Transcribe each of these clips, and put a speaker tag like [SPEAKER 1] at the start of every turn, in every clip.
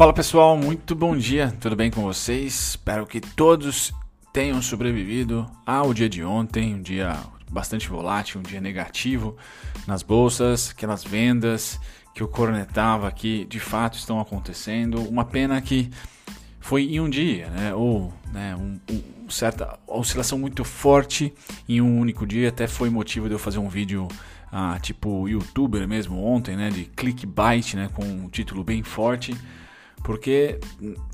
[SPEAKER 1] Fala pessoal, muito bom dia, tudo bem com vocês? Espero que todos tenham sobrevivido ao dia de ontem, um dia bastante volátil, um dia negativo nas bolsas, aquelas vendas que eu cornetava aqui de fato estão acontecendo. Uma pena que foi em um dia, né? Ou né, um, um, certa oscilação muito forte em um único dia, até foi motivo de eu fazer um vídeo ah, tipo youtuber mesmo ontem, né? De clickbait, né? Com um título bem forte porque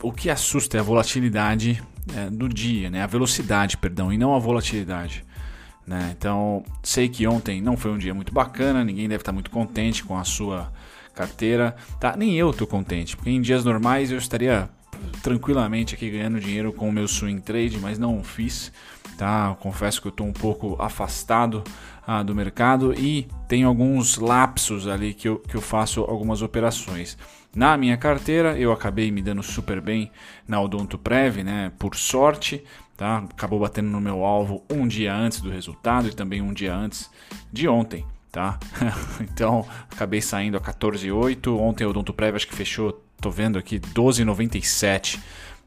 [SPEAKER 1] o que assusta é a volatilidade é, do dia, né? a velocidade, perdão, e não a volatilidade. Né? Então, sei que ontem não foi um dia muito bacana, ninguém deve estar muito contente com a sua carteira, tá? Nem eu estou contente, porque em dias normais eu estaria tranquilamente aqui ganhando dinheiro com o meu swing trade, mas não fiz, tá? confesso que eu estou um pouco afastado ah, do mercado e tem alguns lapsos ali que eu, que eu faço algumas operações. Na minha carteira, eu acabei me dando super bem na Odonto Prev, né? Por sorte, tá? Acabou batendo no meu alvo um dia antes do resultado e também um dia antes de ontem, tá? então, acabei saindo a 14,8. Ontem a Odonto Prev acho que fechou, tô vendo aqui, 12,97,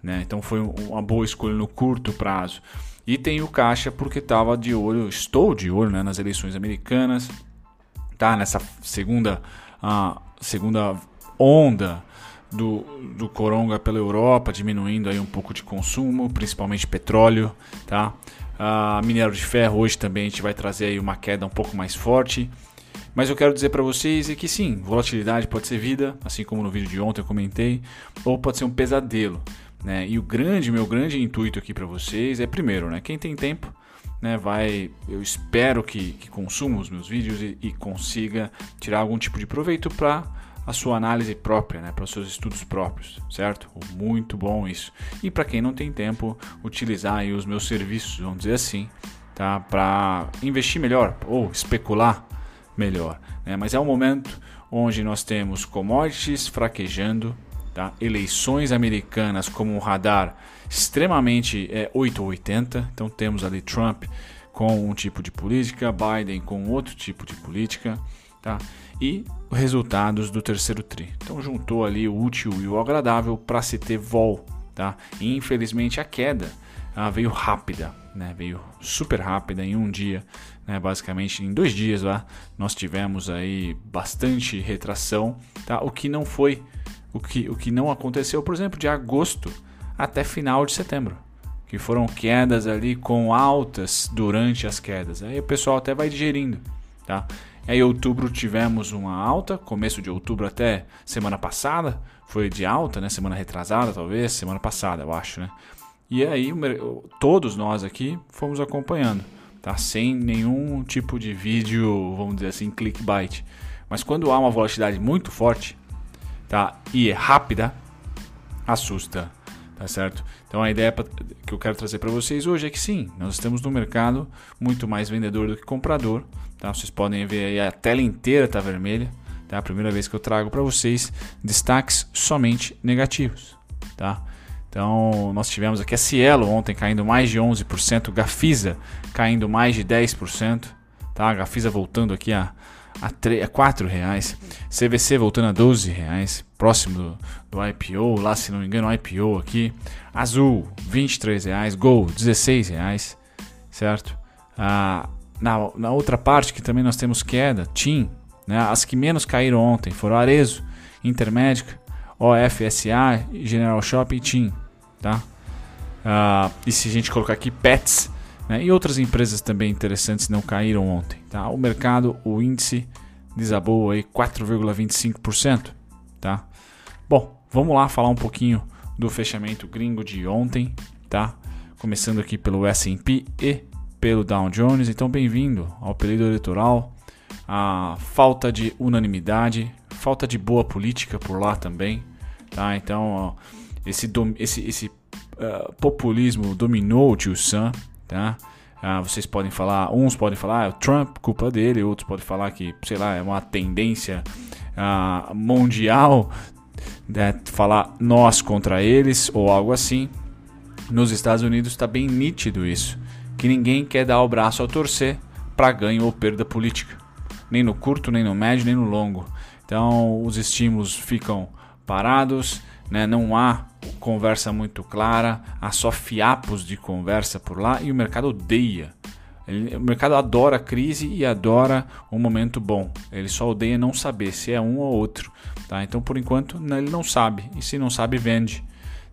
[SPEAKER 1] né? Então foi uma boa escolha no curto prazo. E tem o caixa porque estava de olho, estou de olho né, nas eleições americanas, tá? Nessa segunda, uh, segunda onda do, do coronga pela Europa, diminuindo aí um pouco de consumo, principalmente petróleo, tá? Uh, minério de ferro hoje também a gente vai trazer aí uma queda um pouco mais forte. Mas eu quero dizer para vocês é que sim, volatilidade pode ser vida, assim como no vídeo de ontem eu comentei, ou pode ser um pesadelo. Né? E o grande, meu grande intuito aqui para vocês é primeiro, né? Quem tem tempo, né? Vai, eu espero que, que consuma os meus vídeos e, e consiga tirar algum tipo de proveito para a sua análise própria, né, para os seus estudos próprios, certo? Muito bom isso. E para quem não tem tempo, utilizar os meus serviços, vamos dizer assim, tá, para investir melhor ou especular melhor. Né? Mas é um momento onde nós temos commodities fraquejando, tá? eleições americanas como um radar extremamente é, 880, então temos ali Trump com um tipo de política, Biden com outro tipo de política, tá? e resultados do terceiro tri. Então juntou ali o útil e o agradável para se ter vol, tá? E, infelizmente a queda ah, veio rápida, né? Veio super rápida em um dia, né? Basicamente em dois dias lá nós tivemos aí bastante retração, tá? O que não foi, o que, o que não aconteceu, por exemplo, de agosto até final de setembro que foram quedas ali com altas durante as quedas. Aí o pessoal até vai digerindo, tá? Em outubro tivemos uma alta, começo de outubro até semana passada, foi de alta, né? Semana retrasada, talvez, semana passada, eu acho, né? E aí todos nós aqui fomos acompanhando, tá? Sem nenhum tipo de vídeo, vamos dizer assim, clickbait. Mas quando há uma volatilidade muito forte, tá? E é rápida, assusta, tá certo? Então a ideia que eu quero trazer para vocês hoje é que sim, nós estamos no mercado muito mais vendedor do que comprador, Tá? Vocês podem ver aí a tela inteira está vermelha. Tá? A primeira vez que eu trago para vocês destaques somente negativos. Tá? Então, nós tivemos aqui a Cielo ontem caindo mais de 11%, Gafisa caindo mais de 10%, tá? A Gafisa voltando aqui a, a, 3, a 4 reais, CVC voltando a 12 reais, próximo do, do IPO, lá se não me engano, IPO aqui, Azul 23 reais, Gol 16 reais, certo? Ah, na, na outra parte que também nós temos queda, TIM, né? as que menos caíram ontem foram Arezo, Intermédica, OFSA, General Shopping TIM. Tá? Uh, e se a gente colocar aqui Pets né? e outras empresas também interessantes não caíram ontem. Tá? O mercado, o índice desabou aí 4,25%. Tá? Bom, vamos lá falar um pouquinho do fechamento gringo de ontem. Tá? Começando aqui pelo S&P e pelo Dow Jones. Então, bem-vindo ao período eleitoral. A falta de unanimidade, falta de boa política por lá também. Tá? Então, esse, esse, esse uh, populismo dominou o tio Sam. Tá? Uh, vocês podem falar, uns podem falar, ah, é o Trump, culpa dele, outros podem falar que, sei lá, é uma tendência uh, mundial né, falar nós contra eles ou algo assim. Nos Estados Unidos está bem nítido isso que ninguém quer dar o braço ao torcer para ganho ou perda política, nem no curto, nem no médio, nem no longo. Então os estímulos ficam parados, né? não há conversa muito clara, há só fiapos de conversa por lá e o mercado odeia. Ele, o mercado adora crise e adora um momento bom. Ele só odeia não saber se é um ou outro. Tá? Então, por enquanto, ele não sabe. E se não sabe, vende.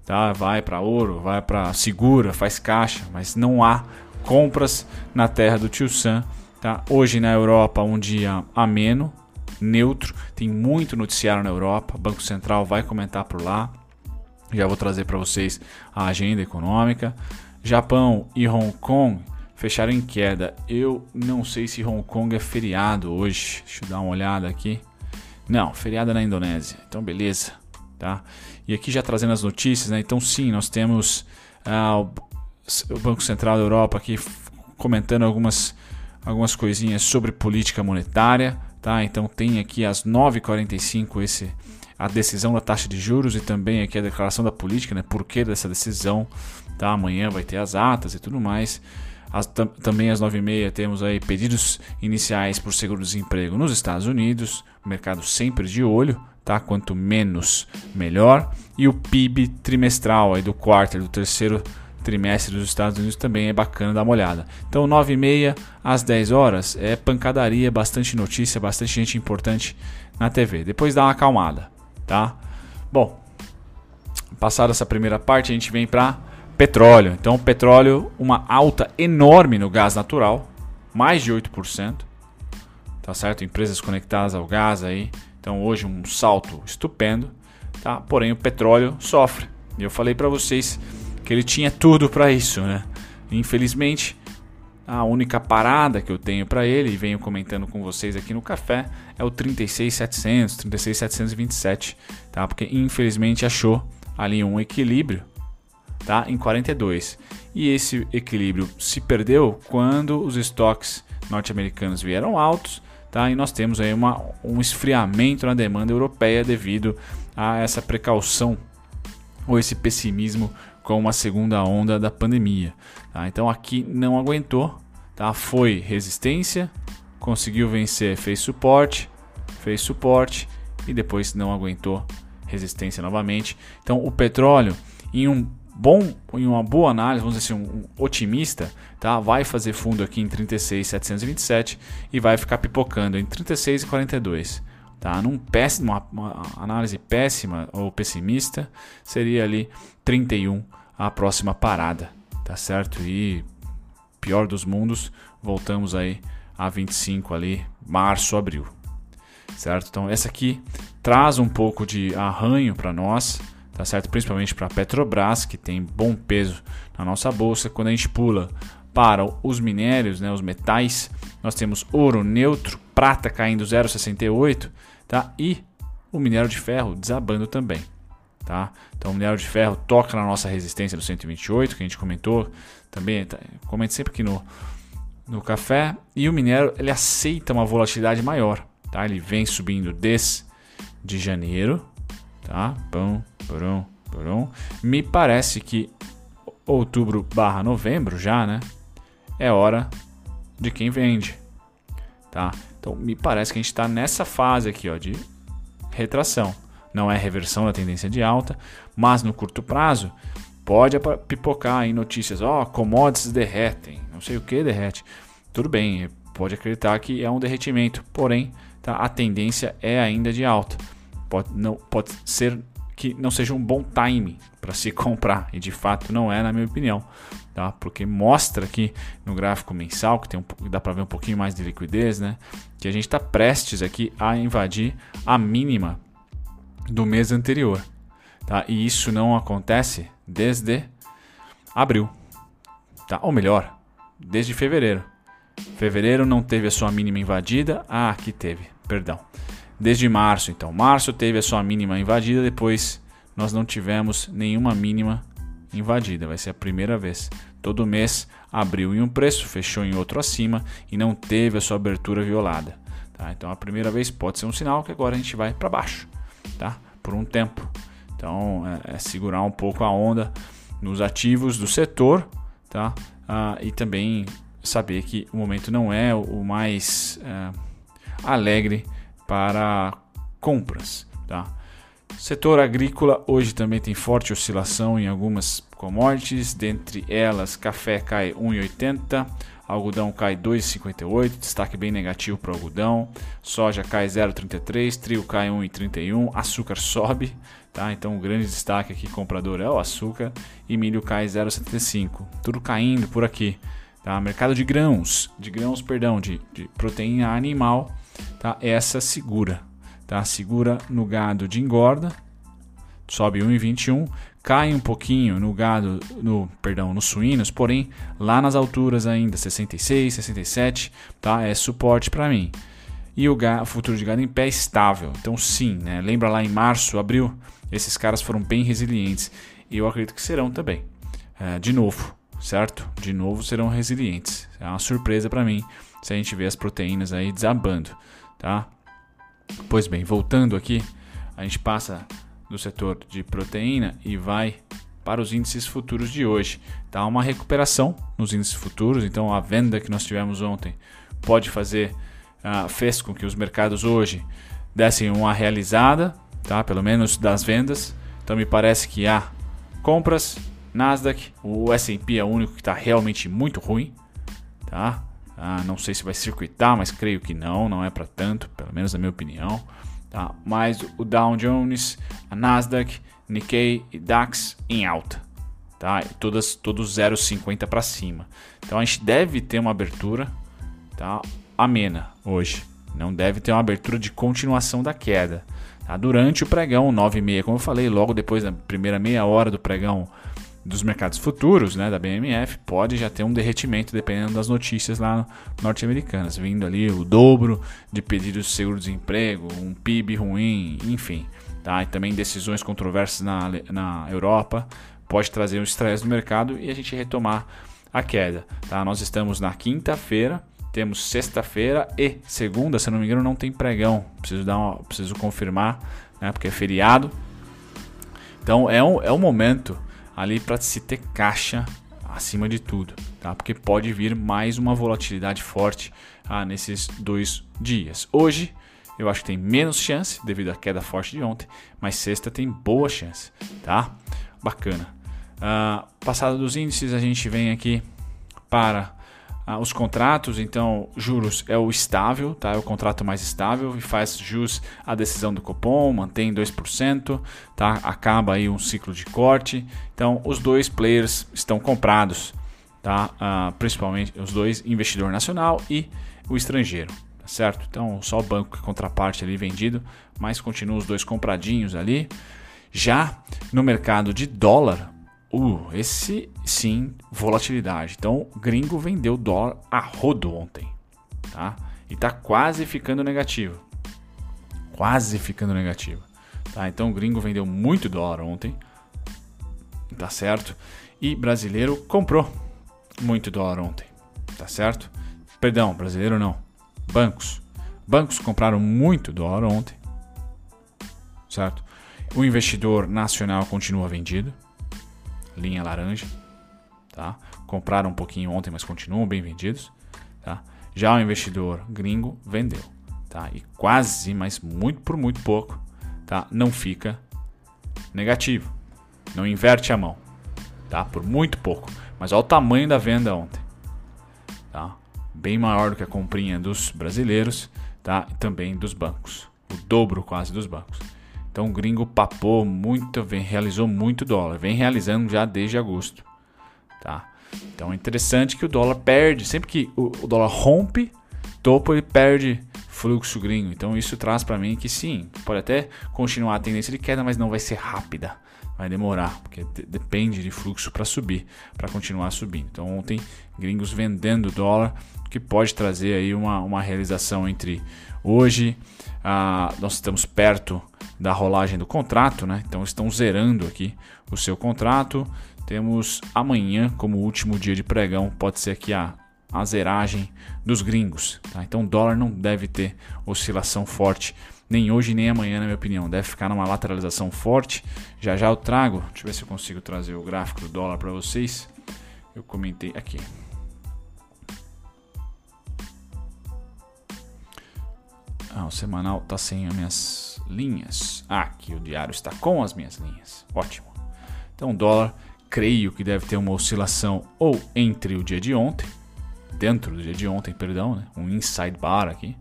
[SPEAKER 1] Tá? Vai para ouro, vai para segura, faz caixa, mas não há compras na terra do tio Sam. Tá? Hoje na Europa, um dia ameno, neutro. Tem muito noticiário na Europa. Banco Central vai comentar por lá. Já vou trazer para vocês a agenda econômica. Japão e Hong Kong fecharam em queda. Eu não sei se Hong Kong é feriado hoje. Deixa eu dar uma olhada aqui. Não, feriado na Indonésia. Então, beleza. Tá? E aqui já trazendo as notícias, né? Então, sim, nós temos ah, o Banco Central da Europa aqui comentando algumas, algumas coisinhas sobre política monetária. Tá? Então, tem aqui às 9h45 esse a decisão da taxa de juros e também aqui a declaração da política, né? Por que dessa decisão, tá? Amanhã vai ter as atas e tudo mais. As, também às 9h30 temos aí pedidos iniciais por seguro-desemprego nos Estados Unidos, mercado sempre de olho, tá? Quanto menos, melhor. E o PIB trimestral aí do quarto, do terceiro trimestre dos Estados Unidos também é bacana dar uma olhada. Então 9h30 às 10 horas é pancadaria, bastante notícia, bastante gente importante na TV. Depois dá uma acalmada tá? Bom, passada essa primeira parte, a gente vem para petróleo. Então, petróleo, uma alta enorme no gás natural, mais de 8%. Tá certo? Empresas conectadas ao gás aí. Então, hoje um salto estupendo, tá? Porém, o petróleo sofre. E eu falei para vocês que ele tinha tudo para isso, né? Infelizmente, a única parada que eu tenho para ele, e venho comentando com vocês aqui no café, é o 36700, 36727, tá? Porque infelizmente achou ali um equilíbrio, tá? Em 42. E esse equilíbrio se perdeu quando os estoques norte-americanos vieram altos, tá? E nós temos aí uma, um esfriamento na demanda europeia devido a essa precaução ou esse pessimismo com uma segunda onda da pandemia. Tá? Então aqui não aguentou, tá? foi resistência, conseguiu vencer, fez suporte, fez suporte e depois não aguentou resistência novamente. Então o petróleo em um bom, em uma boa análise, vamos dizer assim, um, otimista, tá? Vai fazer fundo aqui em 36,727 e vai ficar pipocando em 36 e 42. Tá? Num péssimo, uma análise péssima ou pessimista, seria ali 31 a próxima parada, tá certo? E pior dos mundos, voltamos aí a 25 ali, março, abril. Certo? Então essa aqui traz um pouco de arranho para nós, tá certo? Principalmente para a Petrobras, que tem bom peso na nossa bolsa. Quando a gente pula para os minérios, né, os metais, nós temos ouro neutro, prata caindo 0,68, tá? E o minério de ferro desabando também. Tá? Então o minério de ferro toca na nossa resistência do 128, que a gente comentou também, tá, comente sempre aqui no, no café. E o minério ele aceita uma volatilidade maior. Tá? Ele vem subindo desde de janeiro. Tá? Pão, porão, porão. Me parece que outubro barra novembro já, né? É hora de quem vende. Tá? Então me parece que a gente está nessa fase aqui ó, de retração não é reversão da tendência de alta, mas no curto prazo pode pipocar em notícias, ó, oh, commodities derretem, não sei o que derrete. Tudo bem, pode acreditar que é um derretimento, porém tá, a tendência é ainda de alta. Pode, não, pode ser que não seja um bom time para se comprar, e de fato não é, na minha opinião. Tá? Porque mostra aqui no gráfico mensal, que tem um, dá para ver um pouquinho mais de liquidez, né? que a gente está prestes aqui a invadir a mínima do mês anterior. Tá? E isso não acontece desde abril. Tá? Ou melhor, desde fevereiro. Fevereiro não teve a sua mínima invadida. Ah, aqui teve, perdão. Desde março, então. Março teve a sua mínima invadida, depois nós não tivemos nenhuma mínima invadida. Vai ser a primeira vez. Todo mês abriu em um preço, fechou em outro acima e não teve a sua abertura violada. Tá? Então a primeira vez pode ser um sinal que agora a gente vai para baixo tá? Por um tempo. Então, é, é, segurar um pouco a onda nos ativos do setor, tá? Ah, e também saber que o momento não é o mais é, alegre para compras, tá? Setor agrícola hoje também tem forte oscilação em algumas commodities, dentre elas café cai 1,80, algodão cai 2,58, destaque bem negativo para o algodão, soja cai 0,33, trigo cai 1,31, açúcar sobe, tá? Então o grande destaque aqui comprador é o açúcar e milho cai 0,75, tudo caindo por aqui, tá? Mercado de grãos, de grãos, perdão, de, de proteína animal, tá? Essa segura, tá? Segura no gado de engorda, sobe 1,21, cai um pouquinho no gado, no, perdão, nos suínos, porém lá nas alturas ainda 66, 67, tá? É suporte para mim. E o, gado, futuro de gado em pé é estável. Então sim, né? Lembra lá em março, abril, esses caras foram bem resilientes e eu acredito que serão também. É, de novo, certo? De novo serão resilientes. É uma surpresa para mim se a gente vê as proteínas aí desabando, tá? Pois bem, voltando aqui, a gente passa do setor de proteína e vai para os índices futuros de hoje. Tá uma recuperação nos índices futuros, então a venda que nós tivemos ontem pode fazer, uh, fez com que os mercados hoje dessem uma realizada, tá? pelo menos das vendas. Então me parece que há compras, Nasdaq, o S&P é o único que está realmente muito ruim, tá? Ah, não sei se vai circuitar, mas creio que não, não é para tanto, pelo menos na minha opinião. Tá? Mas o Dow Jones, a Nasdaq, Nikkei e DAX em alta. Tá? Todas, todos 0,50 para cima. Então a gente deve ter uma abertura tá? amena hoje. Não deve ter uma abertura de continuação da queda. Tá? Durante o pregão 9,6, como eu falei, logo depois da primeira meia hora do pregão dos mercados futuros, né, da BMF, pode já ter um derretimento dependendo das notícias lá norte-americanas, vindo ali o dobro de pedidos de seguro-desemprego, um PIB ruim, enfim, tá? E também decisões controversas na, na Europa pode trazer um estresse no mercado e a gente retomar a queda, tá? Nós estamos na quinta-feira, temos sexta-feira e segunda, se não me engano, não tem pregão. Preciso dar uma, preciso confirmar, né, porque é feriado. Então é um, é um momento ali para se ter caixa acima de tudo, tá? Porque pode vir mais uma volatilidade forte ah, nesses dois dias. Hoje eu acho que tem menos chance devido à queda forte de ontem, mas sexta tem boa chance, tá? Bacana. Ah, passado dos índices, a gente vem aqui para ah, os contratos, então juros é o estável, tá? é o contrato mais estável e faz jus à decisão do Copom, mantém 2%, tá? acaba aí um ciclo de corte. Então os dois players estão comprados, tá? Ah, principalmente os dois, investidor nacional e o estrangeiro. Tá certo? Então só o banco que é contraparte ali vendido, mas continuam os dois compradinhos ali. Já no mercado de dólar, Uh, esse sim, volatilidade. Então, gringo vendeu dólar a rodo ontem, tá? E tá quase ficando negativo. Quase ficando negativo. Tá? Então, gringo vendeu muito dólar ontem. Tá certo? E brasileiro comprou muito dólar ontem. Tá certo? Perdão, brasileiro não. Bancos. Bancos compraram muito dólar ontem. Certo? O investidor nacional continua vendido linha laranja, tá? Compraram um pouquinho ontem, mas continuam bem vendidos, tá? Já o investidor gringo vendeu, tá? E quase, mas muito por muito pouco, tá? Não fica negativo, não inverte a mão, tá? Por muito pouco, mas olha o tamanho da venda ontem, tá? Bem maior do que a comprinha dos brasileiros, tá? E também dos bancos, o dobro quase dos bancos. Então o gringo papou muito, vem, realizou muito dólar, vem realizando já desde agosto. Tá? Então é interessante que o dólar perde, sempre que o, o dólar rompe topo, ele perde fluxo gringo. Então isso traz para mim que sim, pode até continuar a tendência de queda, mas não vai ser rápida. Vai demorar, porque depende de fluxo para subir, para continuar subindo. Então ontem gringos vendendo dólar, que pode trazer aí uma, uma realização entre hoje, ah, nós estamos perto da rolagem do contrato, né? Então estão zerando aqui o seu contrato. Temos amanhã como último dia de pregão, pode ser aqui a, a zeragem dos gringos. Tá? Então o dólar não deve ter oscilação forte, nem hoje nem amanhã, na minha opinião. Deve ficar numa lateralização forte. Já já eu trago, deixa eu ver se eu consigo trazer o gráfico do dólar para vocês. Eu comentei aqui. Ah, o semanal está sem as minhas linhas. Ah, aqui o diário está com as minhas linhas. Ótimo. Então, dólar, creio que deve ter uma oscilação ou entre o dia de ontem, dentro do dia de ontem, perdão, né? um inside bar aqui,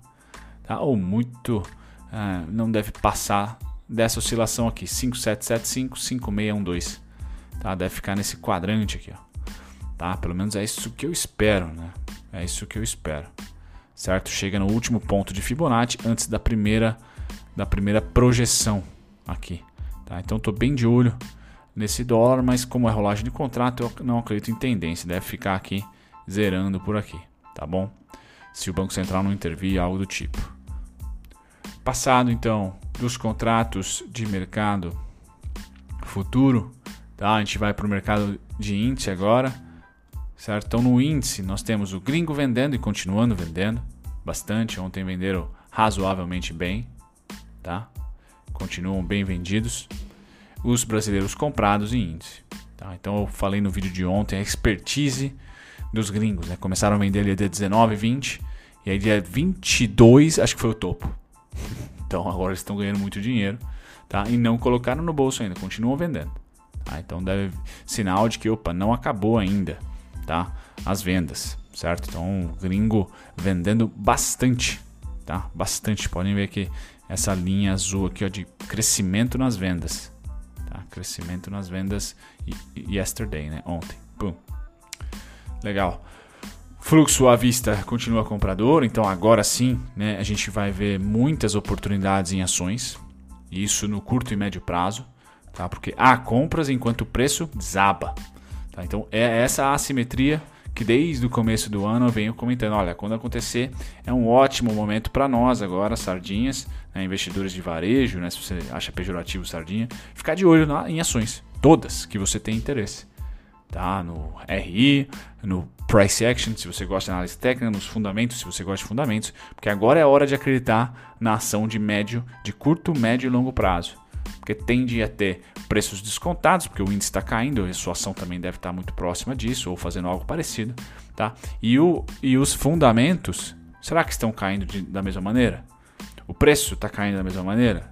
[SPEAKER 1] tá? ou muito, ah, não deve passar dessa oscilação aqui, 5775, 5612. Tá? Deve ficar nesse quadrante aqui. Ó. Tá? Pelo menos é isso que eu espero. Né? É isso que eu espero. Certo? Chega no último ponto de Fibonacci antes da primeira, da primeira projeção aqui. Tá? Então estou bem de olho nesse dólar, mas como é rolagem de contrato, eu não acredito em tendência. Deve ficar aqui zerando por aqui. Tá bom? Se o Banco Central não intervir, algo do tipo. Passado então dos contratos de mercado futuro, tá? A gente vai para o mercado de índice agora, certo? Então no índice nós temos o gringo vendendo e continuando vendendo bastante. Ontem venderam razoavelmente bem, tá? Continuam bem vendidos. Os brasileiros comprados em índice. Tá? Então eu falei no vídeo de ontem a expertise dos gringos, né? Começaram a vender ali dia 19, 20 e aí dia 22 acho que foi o topo. Então agora eles estão ganhando muito dinheiro, tá? E não colocaram no bolso ainda, continuam vendendo. Tá? Então deve sinal de que opa, não acabou ainda, tá? As vendas, certo? Então gringo vendendo bastante, tá? Bastante. Podem ver que essa linha azul aqui ó, de crescimento nas vendas, tá? Crescimento nas vendas yesterday, né? Ontem. Pum. Legal. Fluxo à vista continua comprador, então agora sim né, a gente vai ver muitas oportunidades em ações, isso no curto e médio prazo, tá? porque há compras enquanto o preço desaba. Tá? Então é essa assimetria que desde o começo do ano eu venho comentando. Olha, quando acontecer é um ótimo momento para nós agora, sardinhas, né, investidores de varejo, né, se você acha pejorativo sardinha, ficar de olho na, em ações, todas que você tem interesse tá? No RI, no price action, se você gosta de análise técnica, nos fundamentos, se você gosta de fundamentos, porque agora é hora de acreditar na ação de médio, de curto, médio e longo prazo. Porque tende a ter preços descontados, porque o índice está caindo, e sua ação também deve estar muito próxima disso, ou fazendo algo parecido. Tá? E, o, e os fundamentos, será que estão caindo de, da mesma maneira? O preço está caindo da mesma maneira?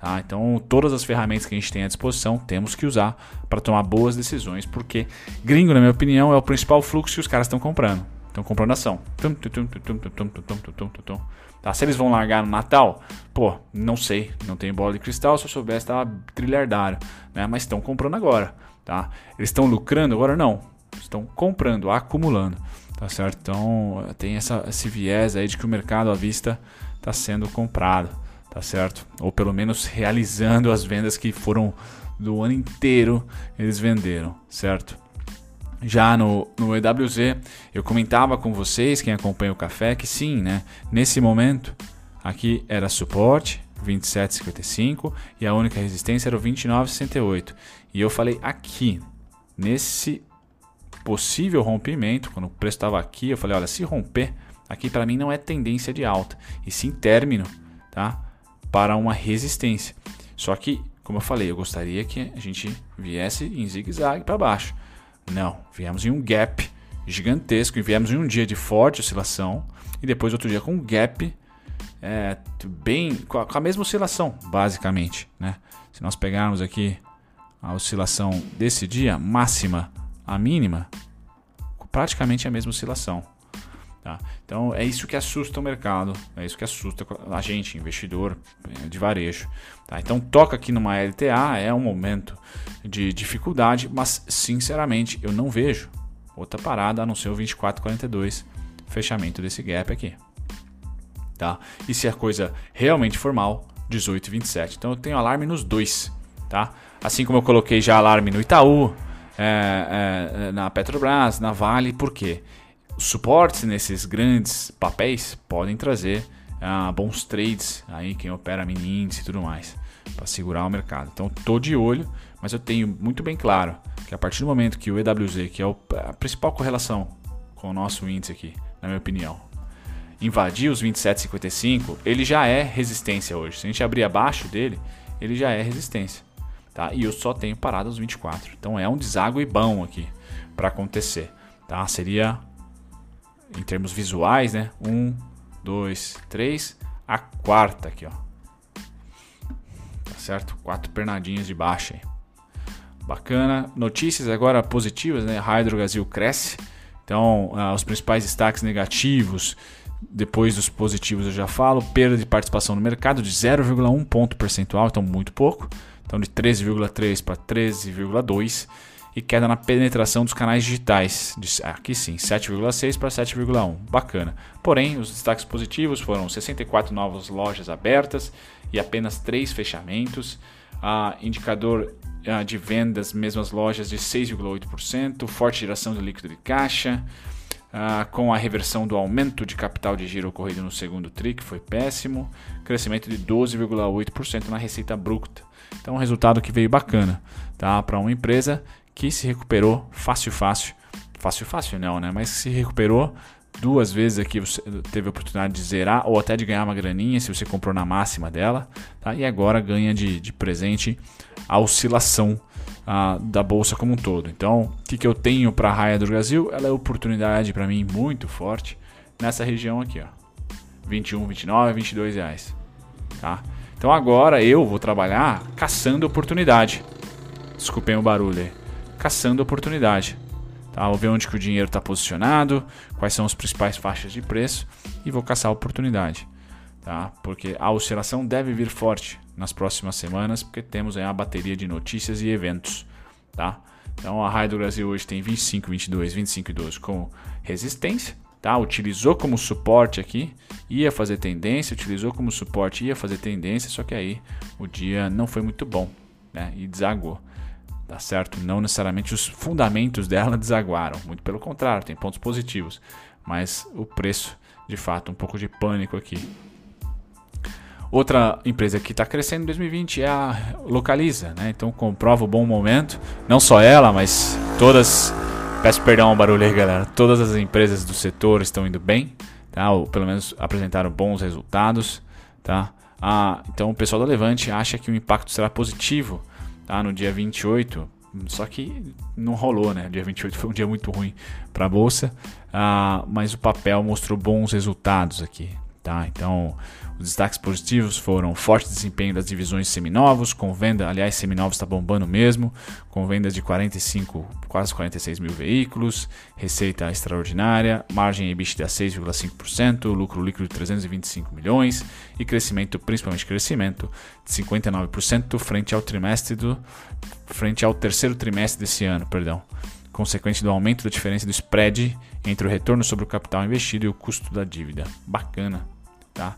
[SPEAKER 1] Tá? Então, todas as ferramentas que a gente tem à disposição temos que usar para tomar boas decisões, porque gringo, na minha opinião, é o principal fluxo que os caras estão comprando. Estão comprando ação. Tá, se eles vão largar no Natal, pô, não sei, não tenho bola de cristal, se eu soubesse estava trilhardário, né? mas estão comprando agora. Tá? Eles estão lucrando agora? Não. Estão comprando, acumulando. Tá certo? Então tem essa, esse viés aí de que o mercado à vista está sendo comprado tá certo? Ou pelo menos realizando as vendas que foram do ano inteiro eles venderam, certo? Já no, no EWZ, eu comentava com vocês, quem acompanha o café, que sim, né? Nesse momento, aqui era suporte, 27,55 e a única resistência era o 29,68. E eu falei aqui, nesse possível rompimento, quando o preço estava aqui, eu falei, olha, se romper, aqui para mim não é tendência de alta, e sim término, tá? para uma resistência. Só que, como eu falei, eu gostaria que a gente viesse em zigue-zague para baixo. Não, viemos em um gap gigantesco e viemos em um dia de forte oscilação e depois outro dia com um gap é, bem com a, com a, mesma oscilação, basicamente. Né? Se nós pegarmos aqui a oscilação desse dia, máxima a mínima, praticamente a mesma oscilação. Tá? Então é isso que assusta o mercado, é isso que assusta a gente, investidor eh, de varejo. Tá? Então toca aqui numa LTA, é um momento de dificuldade, mas sinceramente eu não vejo outra parada a não ser o 24,42, fechamento desse gap aqui. Tá? E se a coisa realmente formal, 18,27. Então eu tenho alarme nos dois. Tá? Assim como eu coloquei já alarme no Itaú, é, é, na Petrobras, na Vale, por quê? Os suportes nesses grandes papéis podem trazer ah, bons trades aí quem opera mini índice e tudo mais para segurar o mercado. Então estou de olho, mas eu tenho muito bem claro que a partir do momento que o EWZ, que é a principal correlação com o nosso índice aqui, na minha opinião, invadir os 27,55, ele já é resistência hoje. Se a gente abrir abaixo dele, ele já é resistência. Tá? E eu só tenho parado aos 24. Então é um deságue bom aqui para acontecer. Tá? Seria em termos visuais, né? Um, dois, três. a quarta aqui, ó. Tá certo? Quatro pernadinhas de baixa aí. Bacana. Notícias agora positivas, né? A Hydrogazil cresce. Então, ah, os principais destaques negativos, depois dos positivos eu já falo. Perda de participação no mercado de 0,1 ponto percentual, então muito pouco. Então, de 13,3 para 13,2 e queda na penetração dos canais digitais. De, aqui sim, 7,6 para 7,1. Bacana. Porém, os destaques positivos foram 64 novas lojas abertas e apenas 3 fechamentos. A indicador de vendas, mesmas lojas, de 6,8%. Forte geração de líquido de caixa. com a reversão do aumento de capital de giro ocorrido no segundo TRI, que foi péssimo, crescimento de 12,8% na receita bruta. Então, um resultado que veio bacana tá? para uma empresa que se recuperou fácil, fácil. Fácil, fácil não, né? Mas se recuperou duas vezes aqui você teve a oportunidade de zerar ou até de ganhar uma graninha se você comprou na máxima dela, tá? E agora ganha de, de presente a oscilação ah, da bolsa como um todo. Então, o que, que eu tenho para a raia do Brasil? Ela é oportunidade para mim muito forte nessa região aqui, ó. 21, 29, 22 reais, tá? Então agora eu vou trabalhar caçando oportunidade. Desculpem o barulho aí caçando oportunidade. Tá? Vou ver onde que o dinheiro está posicionado, quais são as principais faixas de preço e vou caçar oportunidade. Tá? Porque a oscilação deve vir forte nas próximas semanas, porque temos aí uma bateria de notícias e eventos. Tá? Então a Raio do Brasil hoje tem 25, 22, 25 e 12 como resistência. Tá? Utilizou como suporte aqui, ia fazer tendência, utilizou como suporte, ia fazer tendência, só que aí o dia não foi muito bom né? e desagou tá certo? Não necessariamente os fundamentos dela desaguaram, muito pelo contrário, tem pontos positivos, mas o preço, de fato, um pouco de pânico aqui. Outra empresa que está crescendo em 2020 é a Localiza, né? Então comprova o bom momento, não só ela, mas todas. Peço perdão ao barulho aí, galera. Todas as empresas do setor estão indo bem, tá? Ou pelo menos apresentaram bons resultados, tá? Ah, então o pessoal da Levante acha que o impacto será positivo tá? no dia 28. Só que não rolou, né? Dia 28 foi um dia muito ruim para a bolsa, uh, mas o papel mostrou bons resultados aqui. Tá? Então, os destaques positivos foram forte desempenho das divisões seminovos, com venda, aliás, seminovos está bombando mesmo, com vendas de 45, quase 46 mil veículos, receita extraordinária, margem EBITDA 6,5%, lucro líquido de 325 milhões e crescimento, principalmente crescimento, de 59% frente ao trimestre do frente ao terceiro trimestre desse ano, perdão consequente do aumento da diferença do spread entre o retorno sobre o capital investido e o custo da dívida. Bacana, tá?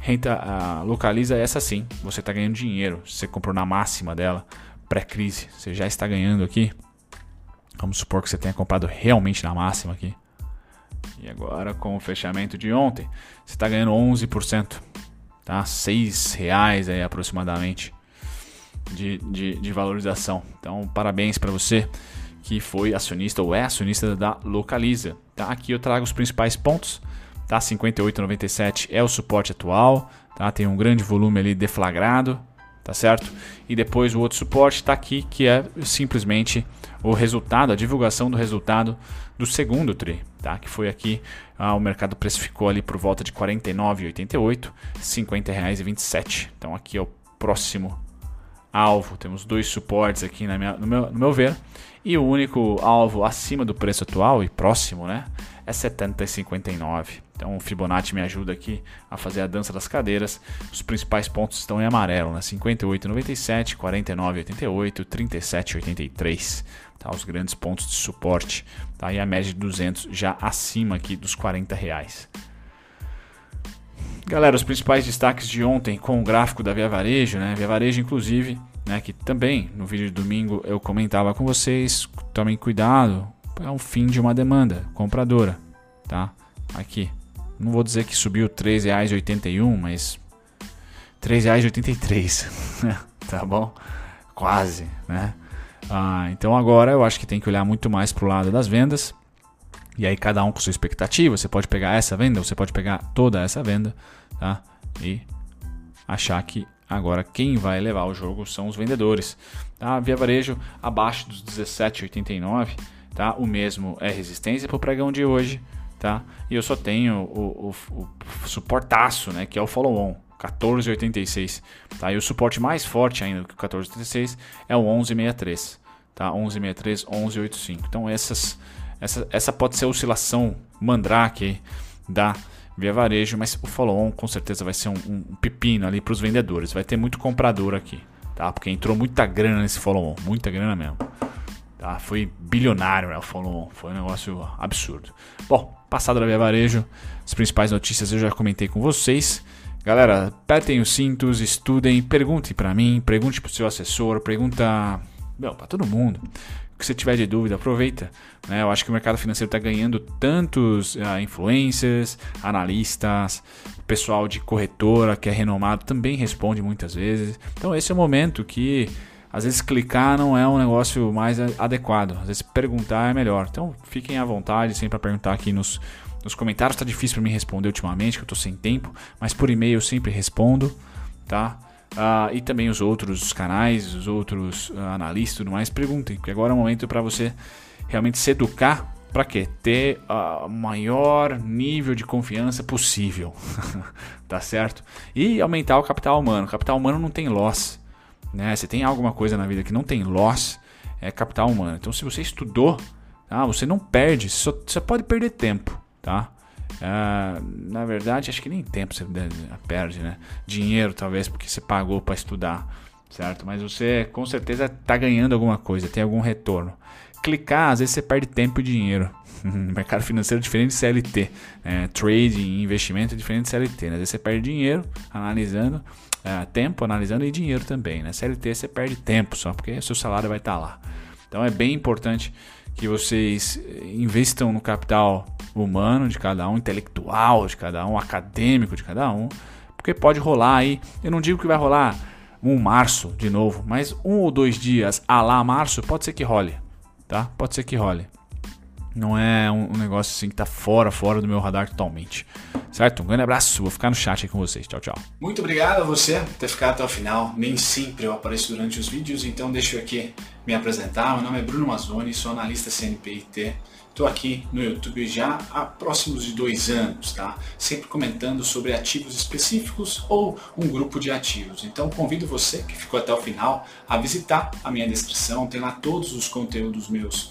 [SPEAKER 1] Renta a, localiza essa sim, você está ganhando dinheiro. Você comprou na máxima dela, pré-crise, você já está ganhando aqui. Vamos supor que você tenha comprado realmente na máxima aqui. E agora com o fechamento de ontem, você está ganhando 11%, tá? 6 reais aí aproximadamente de, de, de valorização. Então, parabéns para você que foi acionista ou é acionista da Localiza. Tá? Aqui eu trago os principais pontos. Tá? 58,97 é o suporte atual. Tá? Tem um grande volume ali deflagrado. Tá certo? E depois o outro suporte está aqui, que é simplesmente o resultado, a divulgação do resultado do segundo TRI, tá? que foi aqui, ah, o mercado precificou ali por volta de R$ 49,88, R$ 50,27. Então aqui é o próximo alvo. Temos dois suportes aqui na minha, no, meu, no meu ver. E o único alvo acima do preço atual e próximo, né? É 70,59. Então o Fibonacci me ajuda aqui a fazer a dança das cadeiras. Os principais pontos estão em amarelo, né? 58,97, 49,88, 37,83. Tá? Os grandes pontos de suporte. Tá? E a média de 200 já acima aqui dos 40 reais. Galera, os principais destaques de ontem com o gráfico da Via Varejo, né? Via Varejo, inclusive, né? Que também no vídeo de domingo eu comentava com vocês. Tomem cuidado, é o fim de uma demanda compradora, tá? Aqui, não vou dizer que subiu R$ 3,81, mas R$ 3,83, tá bom? Quase, né? Ah, então agora eu acho que tem que olhar muito mais para o lado das vendas e aí cada um com sua expectativa, você pode pegar essa venda, você pode pegar toda essa venda, tá? E achar que agora quem vai levar o jogo são os vendedores. Tá? Via varejo abaixo dos 17,89, tá? O mesmo é resistência para o pregão de hoje, tá? E eu só tenho o, o, o suportaço, né? Que é o follow-on. 1486, tá? E o suporte mais forte ainda que o 1486 é o 1163, tá? 1163, 1185. Então essas, essa, essa pode ser a oscilação mandrake da Via Varejo, mas o follow-on com certeza vai ser um, um pepino ali para os vendedores. Vai ter muito comprador aqui, tá? Porque entrou muita grana nesse follow-on, muita grana mesmo. Tá? Foi bilionário né, follow-on, foi um negócio absurdo. Bom, passado da Via Varejo, as principais notícias eu já comentei com vocês. Galera, apertem os cintos, estudem, perguntem para mim, pergunte para o seu assessor, pergunta para todo mundo. O que você tiver de dúvida, aproveita. Né? Eu acho que o mercado financeiro está ganhando tantos uh, influencers, analistas, pessoal de corretora que é renomado também responde muitas vezes. Então esse é o momento que às vezes clicar não é um negócio mais adequado. Às vezes perguntar é melhor. Então fiquem à vontade sempre para perguntar aqui nos nos comentários tá difícil para mim responder ultimamente, que eu tô sem tempo, mas por e-mail eu sempre respondo, tá? Uh, e também os outros canais, os outros uh, analistas e tudo mais, perguntem, porque agora é o momento para você realmente se educar para quê? Ter o uh, maior nível de confiança possível, tá certo? E aumentar o capital humano. O capital humano não tem loss, né? Tem alguma coisa na vida que não tem loss, é capital humano. Então, se você estudou, tá? você não perde, só, você pode perder tempo, tá? Uh, na verdade, acho que nem tempo você perde, né? Dinheiro, talvez, porque você pagou para estudar, certo? Mas você com certeza está ganhando alguma coisa, tem algum retorno. Clicar, às vezes você perde tempo e dinheiro. mercado financeiro é diferente de CLT. Né? Trade e investimento é diferente de CLT. Né? Às vezes você perde dinheiro analisando, uh, tempo analisando e dinheiro também. Né? CLT você perde tempo só, porque seu salário vai estar tá lá. Então é bem importante que vocês investam no capital humano de cada um, intelectual de cada um, acadêmico de cada um, porque pode rolar aí. Eu não digo que vai rolar um março de novo, mas um ou dois dias a lá março pode ser que role, tá? Pode ser que role. Não é um, negócio assim que tá fora, fora do meu radar totalmente. Certo? Um grande abraço, vou ficar no chat aí com vocês. Tchau, tchau.
[SPEAKER 2] Muito obrigado a você por ter ficado até o final. Nem sempre eu apareço durante os vídeos, então deixa eu aqui me apresentar. Meu nome é Bruno Mazzoni, sou analista CNPIT. Estou aqui no YouTube já há próximos de dois anos, tá? Sempre comentando sobre ativos específicos ou um grupo de ativos. Então convido você que ficou até o final a visitar a minha descrição, tem lá todos os conteúdos meus